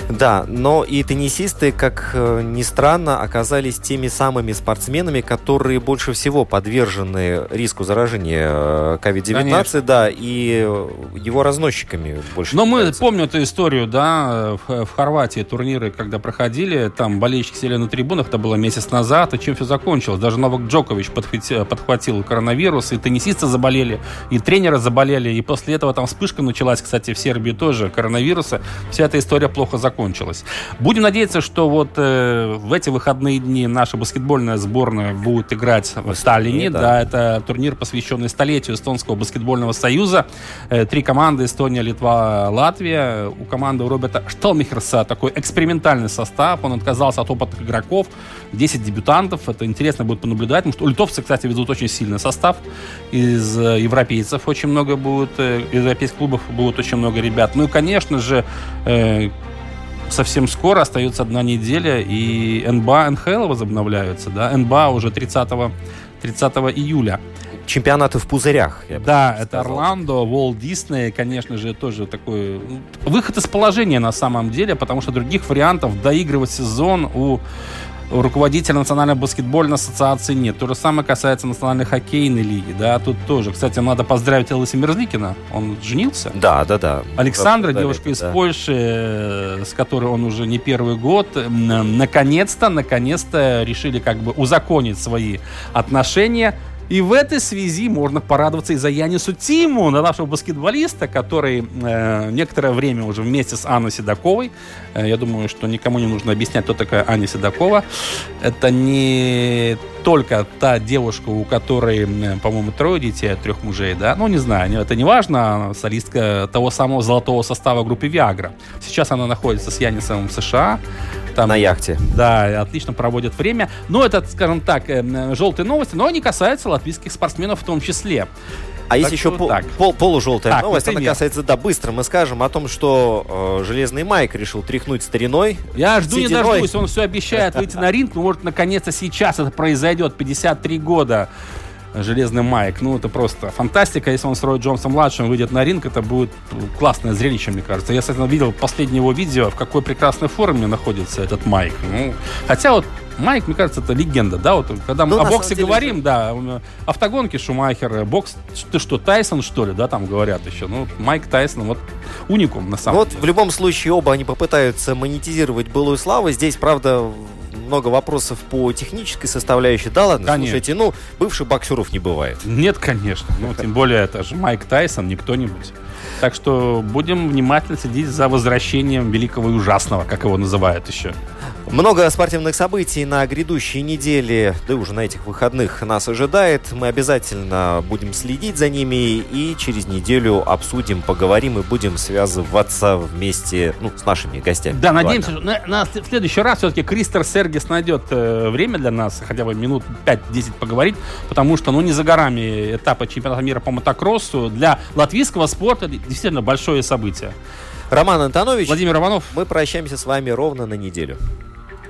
Да, но и теннисисты, как э, ни странно, оказались теми самыми спортсменами, которые больше всего подвержены риску заражения э, COVID-19, Конечно. да, и э, его разносчиками больше. Но мы являются. помним эту историю, да, в, в Хорватии турниры, когда проходили, там болельщики сели на трибунах, это было месяц назад, и чем все закончилось? Даже Новак Джокович подхвати- подхватил коронавирус, и теннисисты заболели, и тренеры заболели, и после этого там вспышка началась, кстати, в Сербии тоже коронавируса. Вся эта история плохо закончилась. Будем надеяться, что вот э, в эти выходные дни наша баскетбольная сборная будет играть в Сталине, да. да, это турнир, посвященный столетию Эстонского баскетбольного союза. Э, Три команды Эстония, Литва, Латвия. У команды у Роберта Шталмихерса такой экспериментальный состав. Он отказался от опытных игроков. 10 дебютантов. Это интересно будет понаблюдать. Потому что литовцы, кстати, ведут очень сильный состав. Из э, европейцев очень много будет. э, Из европейских клубов будет очень много ребят. Ну и, конечно же, э, совсем скоро, остается одна неделя, и НБА, НХЛ возобновляются, да, НБА уже 30, 30 июля. Чемпионаты в пузырях. я Да, это сказал. Орландо, Волт Дисней, конечно же, тоже такой выход из положения на самом деле, потому что других вариантов доигрывать сезон у руководителя Национальной баскетбольной ассоциации нет. То же самое касается Национальной хоккейной лиги. Да, тут тоже. Кстати, надо поздравить Элиса Мерзликина. Он женился. Да, да, да. Александра, Обсуждали девушка это, из да. Польши, э, с которой он уже не первый год, наконец-то, наконец-то решили как бы узаконить свои отношения. И в этой связи можно порадоваться и за Янису Тиму, на нашего баскетболиста, который э, некоторое время уже вместе с Анной Седоковой. Э, я думаю, что никому не нужно объяснять, кто такая Аня Седокова. Это не только та девушка, у которой, по-моему, трое детей от трех мужей, да? Ну, не знаю, это не важно. Солистка того самого золотого состава группы Viagra. Сейчас она находится с Янисом в США. Там, на яхте. Да, отлично проводят время. Но это, скажем так, э, желтые новости, но они касаются латвийских спортсменов в том числе. А есть Так еще что пол- так. пол- полужелтая Так, новость. Она касается, да, быстро мы скажем о том, что э, Железный Майк решил тряхнуть стариной. Я жду не Сединой. дождусь, он все обещает выйти на ринг, но может наконец-то сейчас это произойдет, 53 года. Железный Майк, ну это просто фантастика. Если он с Рой Джонсом младшим выйдет на ринг, это будет классное зрелище, мне кажется. Я, кстати, видел последнее его видео, в какой прекрасной форме находится этот Майк. Ну, хотя вот Майк, мне кажется, это легенда, да, вот когда мы Ну, о боксе деле говорим, да, м, автогонки Шумахер, бокс, ты что, Тайсон, что ли, да, там говорят еще, ну, Майк Тайсон, вот уникум, на самом Вот деле. в любом случае оба они попытаются монетизировать былую славу. Здесь, правда, много вопросов по технической составляющей. Да ладно, Конечно. слушайте, ну, бывших боксеров не бывает. Нет, конечно. Ну, тем более, это же Майк Тайсон, не кто-нибудь. Так что будем внимательно следить за возвращением великого и ужасного, как его называют еще. Много спортивных событий на грядущей неделе, да и уже на этих выходных нас ожидает. Мы обязательно будем следить за ними и через неделю обсудим, поговорим и будем связываться вместе ну, с нашими гостями. Да, надеемся, что на, на в следующий раз все-таки Кристер Сергис найдет э, время для нас, хотя бы минут 5-10 поговорить, потому что, ну, не за горами этапа чемпионата мира по мотокроссу. Для латвийского спорта действительно большое событие. Роман Антонович, Владимир Иванов, мы прощаемся с вами ровно на неделю.